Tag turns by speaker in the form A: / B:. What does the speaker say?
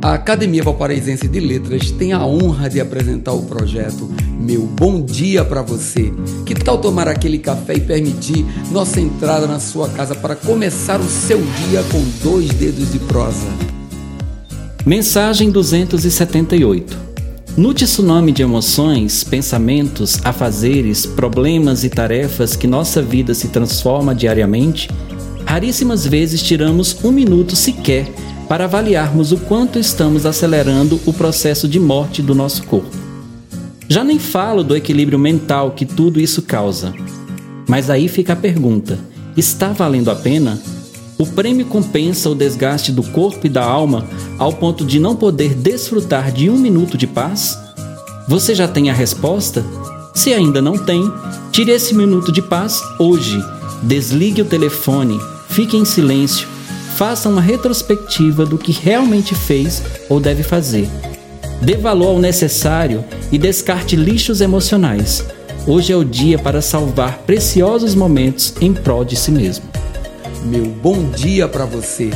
A: A Academia Valparaísense de Letras tem a honra de apresentar o projeto Meu Bom Dia para Você. Que tal tomar aquele café e permitir nossa entrada na sua casa para começar o seu dia com dois dedos de prosa?
B: Mensagem 278 No tsunami de emoções, pensamentos, afazeres, problemas e tarefas que nossa vida se transforma diariamente, raríssimas vezes tiramos um minuto sequer para avaliarmos o quanto estamos acelerando o processo de morte do nosso corpo. Já nem falo do equilíbrio mental que tudo isso causa. Mas aí fica a pergunta: está valendo a pena? O prêmio compensa o desgaste do corpo e da alma ao ponto de não poder desfrutar de um minuto de paz? Você já tem a resposta? Se ainda não tem, tire esse minuto de paz hoje. Desligue o telefone, fique em silêncio faça uma retrospectiva do que realmente fez ou deve fazer. Dê valor ao necessário e descarte lixos emocionais. Hoje é o dia para salvar preciosos momentos em prol de si mesmo.
A: Meu bom dia para você.